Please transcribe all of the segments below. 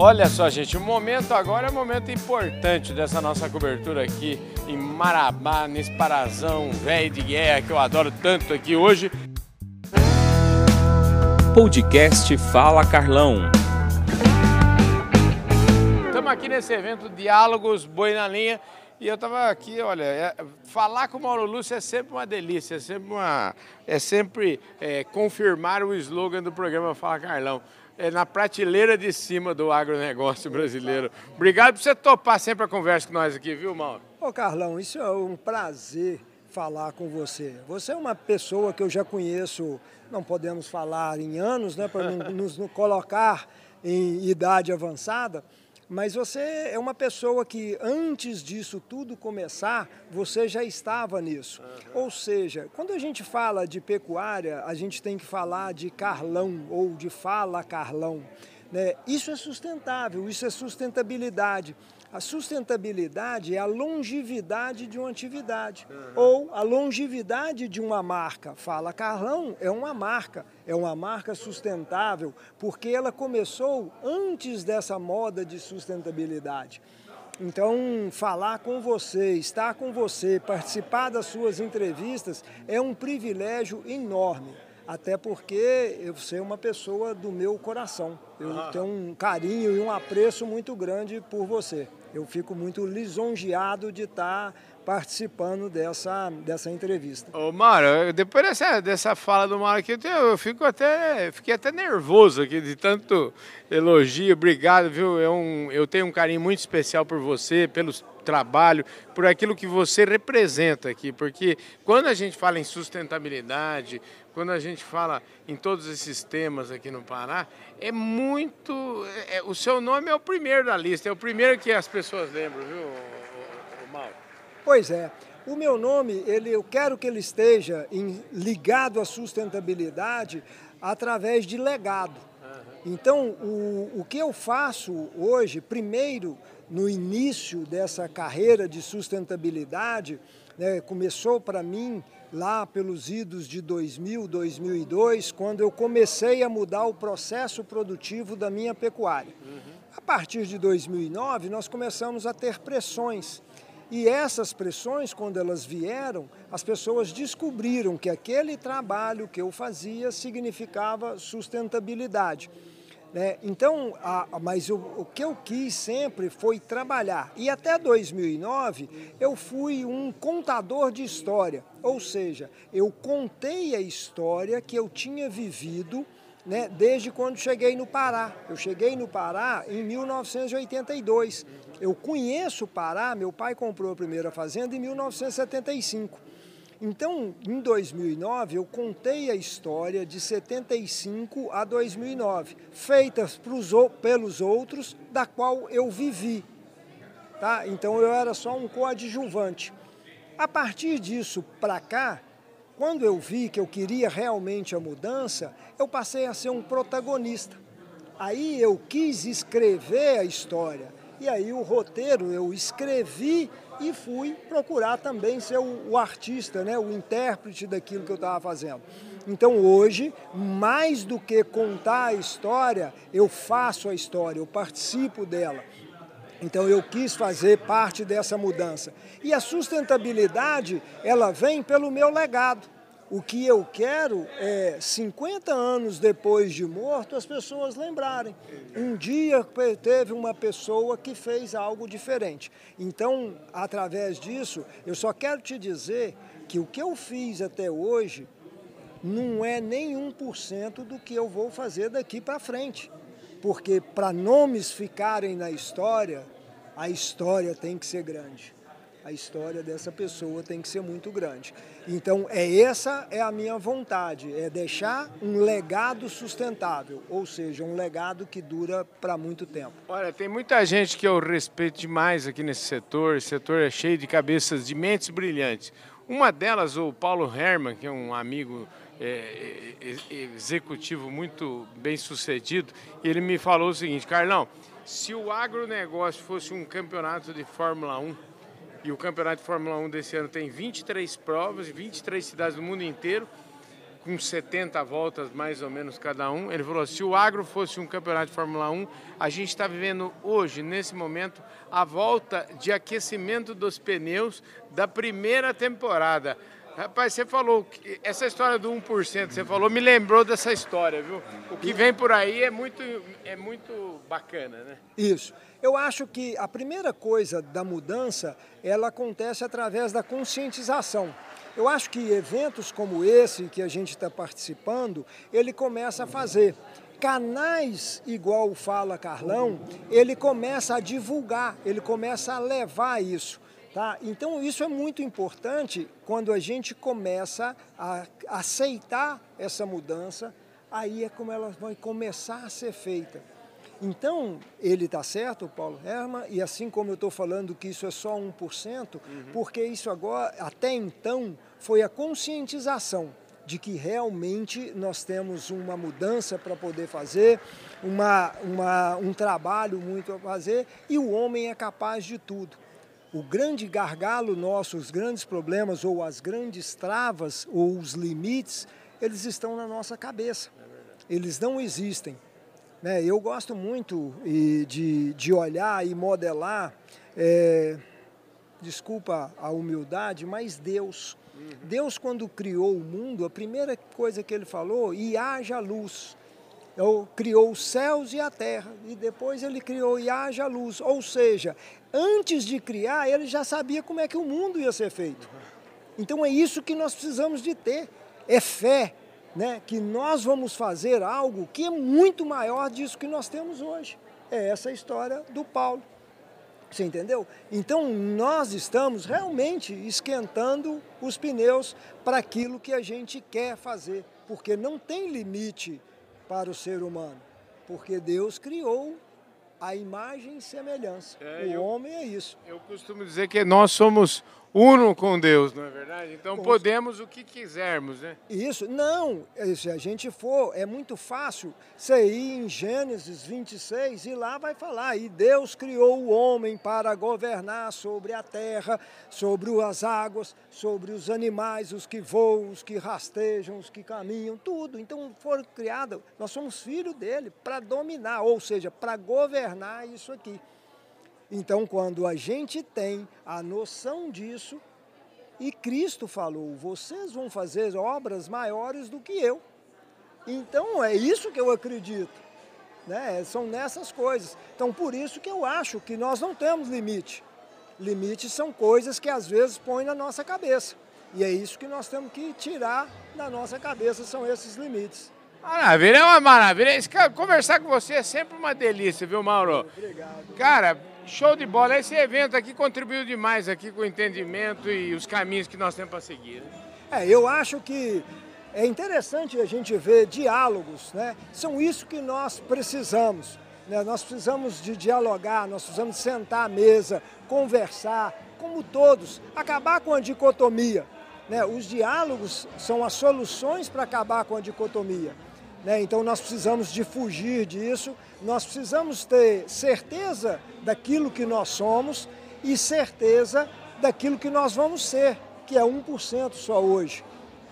Olha só, gente, o momento agora é um momento importante dessa nossa cobertura aqui em Marabá, nesse parazão velho de guerra que eu adoro tanto aqui hoje. Podcast Fala Carlão. Estamos aqui nesse evento Diálogos Boi na Linha e eu estava aqui, olha, é, falar com o Mauro Lúcio é sempre uma delícia, é sempre, uma, é sempre é, confirmar o slogan do programa Fala Carlão é, na prateleira de cima do agronegócio brasileiro. Obrigado por você topar sempre a conversa com nós aqui, viu, Mauro? Ô, Carlão, isso é um prazer falar com você. Você é uma pessoa que eu já conheço, não podemos falar em anos, né, para nos, nos colocar em idade avançada, mas você é uma pessoa que antes disso tudo começar, você já estava nisso. Uhum. Ou seja, quando a gente fala de pecuária, a gente tem que falar de Carlão ou de fala Carlão. Né? Isso é sustentável, isso é sustentabilidade. A sustentabilidade é a longevidade de uma atividade uhum. ou a longevidade de uma marca. Fala Carlão é uma marca, é uma marca sustentável porque ela começou antes dessa moda de sustentabilidade. Então, falar com você, estar com você, participar das suas entrevistas é um privilégio enorme até porque eu sou uma pessoa do meu coração. Eu tenho um carinho e um apreço muito grande por você. Eu fico muito lisonjeado de estar participando dessa, dessa entrevista. Ô, Mário, depois dessa, dessa fala do Mário aqui, eu, fico até, fiquei até nervoso aqui de tanto elogio. Obrigado, viu? Eu, um, eu tenho um carinho muito especial por você, pelo trabalho, por aquilo que você representa aqui, porque quando a gente fala em sustentabilidade, quando a gente fala em todos esses temas aqui no Pará, é muito. É, o seu nome é o primeiro da lista, é o primeiro que as pessoas lembram, viu, o, Mauro? Pois é. O meu nome, ele, eu quero que ele esteja em, ligado à sustentabilidade através de legado. Então, o, o que eu faço hoje, primeiro, no início dessa carreira de sustentabilidade, né, começou para mim lá pelos idos de 2000, 2002, quando eu comecei a mudar o processo produtivo da minha pecuária. Uhum. A partir de 2009, nós começamos a ter pressões. E essas pressões, quando elas vieram, as pessoas descobriram que aquele trabalho que eu fazia significava sustentabilidade. Né? Então, a, mas o, o, que eu quis sempre foi trabalhar. E até 2009 eu fui um contador de história, ou seja, eu contei a história que eu tinha vivido né, desde quando cheguei no Pará. Eu cheguei no Pará em 1982. Eu conheço o Pará, meu pai comprou a primeira fazenda em 1975. Então, em 2009, eu contei a história de 75 a 2009, feitas pros, pelos outros, da qual eu vivi. Tá? Então, eu era só um coadjuvante. A partir disso para cá, quando eu vi que eu queria realmente a mudança, eu passei a ser um protagonista. Aí eu quis escrever a história. E aí o roteiro eu escrevi e fui procurar também ser o, o artista, né, o intérprete daquilo que eu estava fazendo. Então hoje, mais do que contar a história, eu faço a história, eu participo dela. Então eu quis fazer parte dessa mudança. E a sustentabilidade, ela vem pelo meu legado. O que eu quero é 50 anos depois de morto as pessoas lembrarem. Um dia teve uma pessoa que fez algo diferente. Então, através disso, eu só quero te dizer que o que eu fiz até hoje não é nem 1% do que eu vou fazer daqui para frente. Porque para nomes ficarem na história, a história tem que ser grande a história dessa pessoa tem que ser muito grande. Então, é essa é a minha vontade, é deixar um legado sustentável, ou seja, um legado que dura para muito tempo. Olha, tem muita gente que eu respeito demais aqui nesse setor, esse setor é cheio de cabeças, de mentes brilhantes. Uma delas, o Paulo Herman, que é um amigo é, é, é executivo muito bem sucedido, ele me falou o seguinte, Carlão, se o agronegócio fosse um campeonato de Fórmula 1, e o Campeonato de Fórmula 1 desse ano tem 23 provas, 23 cidades do mundo inteiro, com 70 voltas mais ou menos cada um. Ele falou: se o agro fosse um campeonato de Fórmula 1, a gente está vivendo hoje, nesse momento, a volta de aquecimento dos pneus da primeira temporada. Rapaz, você falou, que essa história do 1%, você falou, me lembrou dessa história, viu? O que vem por aí é muito, é muito bacana, né? Isso. Eu acho que a primeira coisa da mudança, ela acontece através da conscientização. Eu acho que eventos como esse que a gente está participando, ele começa a fazer. Canais igual o Fala Carlão, ele começa a divulgar, ele começa a levar isso. Tá? Então, isso é muito importante quando a gente começa a aceitar essa mudança, aí é como ela vai começar a ser feita. Então, ele está certo, Paulo Herman, e assim como eu estou falando que isso é só 1%, uhum. porque isso agora, até então, foi a conscientização de que realmente nós temos uma mudança para poder fazer, uma, uma, um trabalho muito a fazer, e o homem é capaz de tudo. O grande gargalo nosso, os grandes problemas, ou as grandes travas, ou os limites, eles estão na nossa cabeça. Eles não existem. Né? Eu gosto muito de, de olhar e modelar, é, desculpa a humildade, mas Deus. Uhum. Deus, quando criou o mundo, a primeira coisa que ele falou, e haja luz. Criou os céus e a terra, e depois ele criou e haja luz. Ou seja, antes de criar, ele já sabia como é que o mundo ia ser feito. Então é isso que nós precisamos de ter, é fé, né, que nós vamos fazer algo que é muito maior disso que nós temos hoje. É essa a história do Paulo. Você entendeu? Então nós estamos realmente esquentando os pneus para aquilo que a gente quer fazer, porque não tem limite para o ser humano, porque Deus criou a imagem e semelhança. É, o eu, homem é isso. Eu costumo dizer que nós somos uno com Deus, não é verdade? Então com podemos o que quisermos, né? Isso, não, se a gente for, é muito fácil você ir em Gênesis 26 e lá vai falar, e Deus criou o homem para governar sobre a terra, sobre as águas, sobre os animais, os que voam, os que rastejam, os que caminham, tudo. Então foram criados, nós somos filhos dele para dominar, ou seja, para governar isso aqui. Então, quando a gente tem a noção disso, e Cristo falou: vocês vão fazer obras maiores do que eu. Então, é isso que eu acredito. Né? São nessas coisas. Então, por isso que eu acho que nós não temos limite. Limites são coisas que às vezes põem na nossa cabeça. E é isso que nós temos que tirar da nossa cabeça, são esses limites. Maravilha, é uma maravilha. Conversar com você é sempre uma delícia, viu, Mauro? Obrigado. Cara, Show de bola. Esse evento aqui contribuiu demais aqui com o entendimento e os caminhos que nós temos para seguir. Né? É, eu acho que é interessante a gente ver diálogos, né? São isso que nós precisamos. Né? Nós precisamos de dialogar, nós precisamos sentar à mesa, conversar, como todos, acabar com a dicotomia. Né? Os diálogos são as soluções para acabar com a dicotomia. Né? Então nós precisamos de fugir disso, nós precisamos ter certeza daquilo que nós somos e certeza daquilo que nós vamos ser, que é 1% só hoje.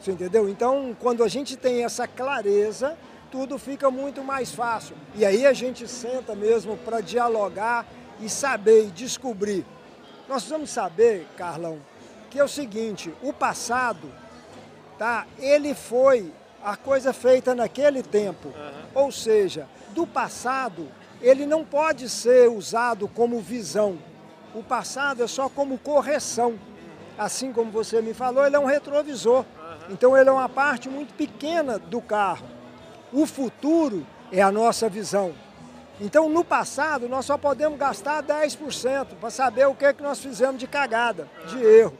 Você entendeu? Então, quando a gente tem essa clareza, tudo fica muito mais fácil. E aí a gente senta mesmo para dialogar e saber e descobrir. Nós precisamos saber, Carlão, que é o seguinte, o passado, tá? Ele foi a coisa feita naquele tempo. Uhum. Ou seja, do passado, ele não pode ser usado como visão. O passado é só como correção. Assim como você me falou, ele é um retrovisor. Então ele é uma parte muito pequena do carro. O futuro é a nossa visão. Então no passado nós só podemos gastar 10% para saber o que, é que nós fizemos de cagada, de erro.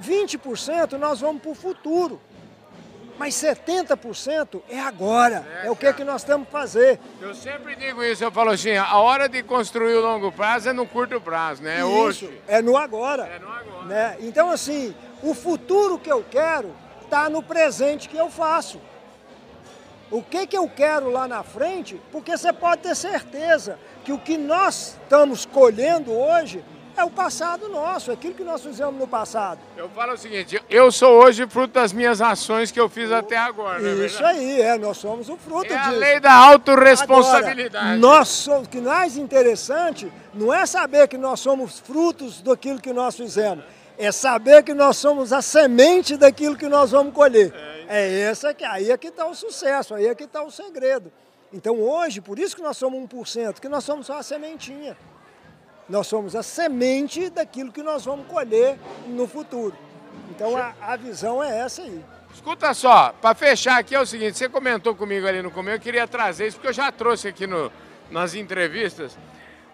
20% nós vamos para o futuro mas 70% é agora, é, é o que, é que nós temos que fazer. Eu sempre digo isso, eu falo assim, a hora de construir o longo prazo é no curto prazo, né? É hoje. É no agora. É no agora. Né? Então, assim, o futuro que eu quero está no presente que eu faço. O que, que eu quero lá na frente, porque você pode ter certeza que o que nós estamos colhendo hoje é o passado nosso, é aquilo que nós fizemos no passado. Eu falo o seguinte, eu sou hoje fruto das minhas ações que eu fiz até agora. É Isso aí, é, nós somos o fruto é disso. a lei da autorresponsabilidade. Agora, nós somos, o que mais interessante não é saber que nós somos frutos daquilo que nós fizemos, é saber que nós somos a semente daquilo que nós vamos colher. É, é essa que aí é que está o sucesso, aí é que está o segredo. Então hoje, por isso que nós somos 1%, que nós somos só a sementinha. Nós somos a semente daquilo que nós vamos colher no futuro. Então a, a visão é essa aí. Escuta só, para fechar aqui é o seguinte, você comentou comigo ali no começo, eu queria trazer isso, porque eu já trouxe aqui no, nas entrevistas.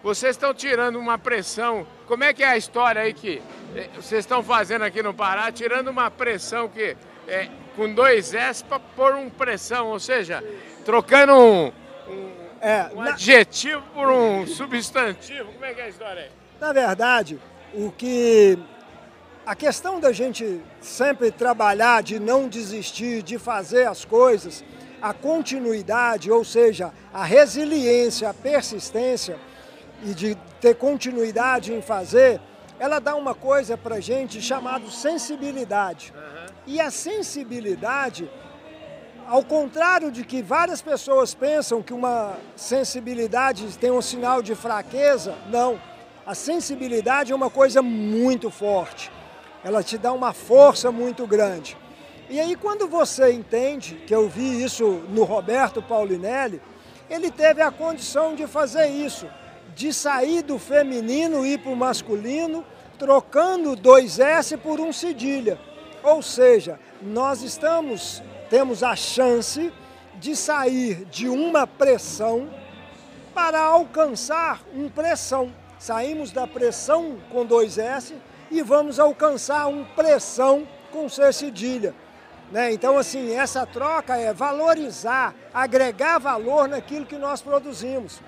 Vocês estão tirando uma pressão, como é que é a história aí que eh, vocês estão fazendo aqui no Pará, tirando uma pressão que é, com dois S para pôr um pressão, ou seja, trocando um, é, um na... adjetivo por um substantivo. Como é que é a história aí? Na verdade, o que. A questão da gente sempre trabalhar, de não desistir, de fazer as coisas, a continuidade, ou seja, a resiliência, a persistência e de ter continuidade em fazer, ela dá uma coisa para gente chamada sensibilidade. Uhum. E a sensibilidade ao contrário de que várias pessoas pensam que uma sensibilidade tem um sinal de fraqueza, não. A sensibilidade é uma coisa muito forte. Ela te dá uma força muito grande. E aí quando você entende, que eu vi isso no Roberto Paulinelli, ele teve a condição de fazer isso, de sair do feminino e ir para o masculino, trocando dois S por um cedilha. Ou seja, nós estamos temos a chance de sair de uma pressão para alcançar um pressão. Saímos da pressão com dois S e vamos alcançar um pressão com C cedilha. Né? Então, assim, essa troca é valorizar, agregar valor naquilo que nós produzimos.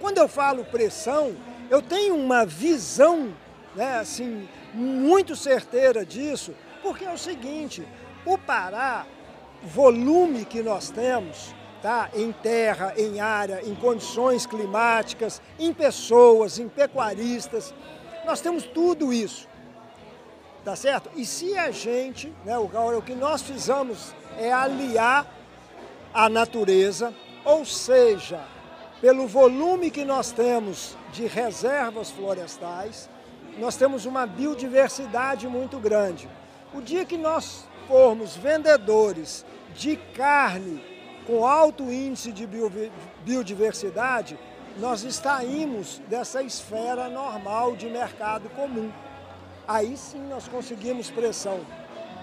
Quando eu falo pressão, eu tenho uma visão né, assim, muito certeira disso, porque é o seguinte, o Pará volume que nós temos, tá? em terra, em área, em condições climáticas, em pessoas, em pecuaristas, nós temos tudo isso. Tá certo? E se a gente, né, o, o que nós fizemos é aliar a natureza, ou seja, pelo volume que nós temos de reservas florestais, nós temos uma biodiversidade muito grande. O dia que nós formos vendedores de carne com alto índice de biodiversidade, nós estaímos dessa esfera normal de mercado comum. Aí sim nós conseguimos pressão.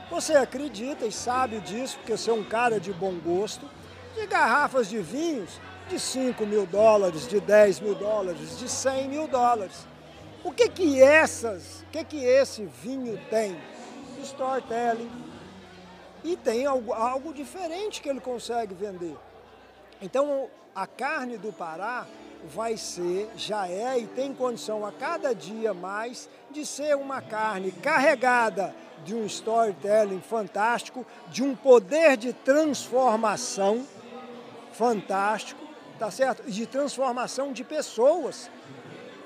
Você acredita e sabe disso, porque você é um cara de bom gosto, de garrafas de vinhos de 5 mil dólares, de 10 mil dólares, de 100 mil dólares. O que que essas, o que que esse vinho tem? Storytelling, e tem algo, algo diferente que ele consegue vender. Então, a carne do Pará vai ser, já é e tem condição a cada dia mais de ser uma carne carregada de um storytelling fantástico, de um poder de transformação fantástico, tá certo? E de transformação de pessoas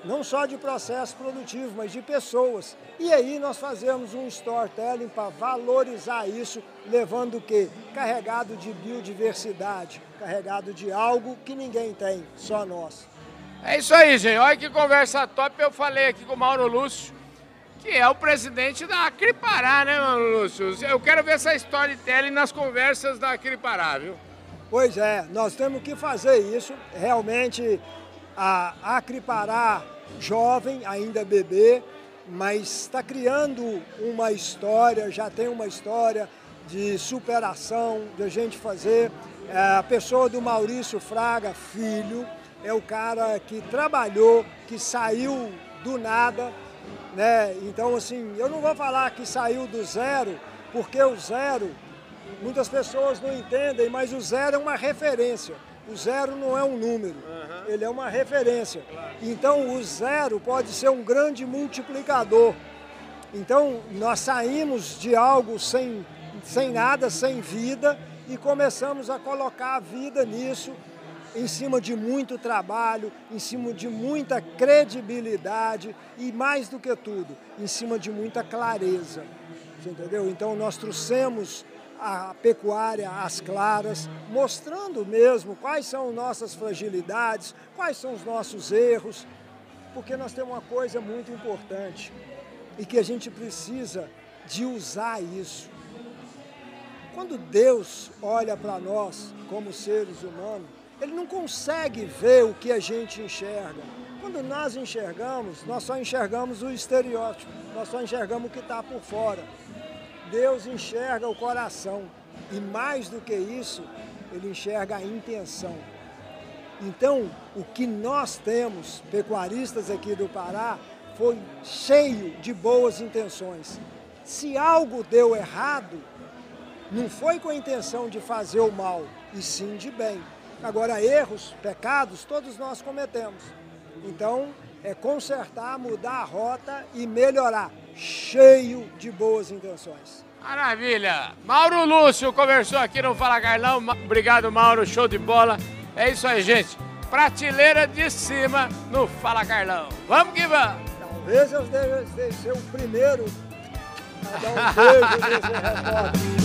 não só de processo produtivo, mas de pessoas. E aí nós fazemos um storytelling para valorizar isso, levando o quê? Carregado de biodiversidade, carregado de algo que ninguém tem, só nós. É isso aí, gente. Olha que conversa top. Eu falei aqui com o Mauro Lúcio, que é o presidente da Acripará, né, Mauro Lúcio? Eu quero ver essa storytelling nas conversas da Acripará, viu? Pois é, nós temos que fazer isso. Realmente, a Acripará jovem, ainda bebê, mas está criando uma história, já tem uma história de superação, de a gente fazer. É, a pessoa do Maurício Fraga, filho, é o cara que trabalhou, que saiu do nada, né? Então, assim, eu não vou falar que saiu do zero, porque o zero, muitas pessoas não entendem, mas o zero é uma referência. O zero não é um número. Ele é uma referência. Então o zero pode ser um grande multiplicador. Então nós saímos de algo sem, sem nada, sem vida, e começamos a colocar a vida nisso, em cima de muito trabalho, em cima de muita credibilidade e, mais do que tudo, em cima de muita clareza. Entendeu? Então, nós trouxemos a pecuária às claras, mostrando mesmo quais são nossas fragilidades, quais são os nossos erros, porque nós temos uma coisa muito importante e que a gente precisa de usar isso. Quando Deus olha para nós como seres humanos, Ele não consegue ver o que a gente enxerga. Quando nós enxergamos, nós só enxergamos o estereótipo, nós só enxergamos o que está por fora. Deus enxerga o coração e mais do que isso, Ele enxerga a intenção. Então, o que nós temos, pecuaristas aqui do Pará, foi cheio de boas intenções. Se algo deu errado, não foi com a intenção de fazer o mal, e sim de bem. Agora, erros, pecados, todos nós cometemos. Então, é consertar, mudar a rota e melhorar, cheio de boas intenções. Maravilha! Mauro Lúcio conversou aqui no Fala Carlão. Obrigado, Mauro. Show de bola. É isso aí, gente. Prateleira de cima no Fala Carlão. Vamos que vamos! Talvez eu deve ser o primeiro a dar um beijo nesse repórter.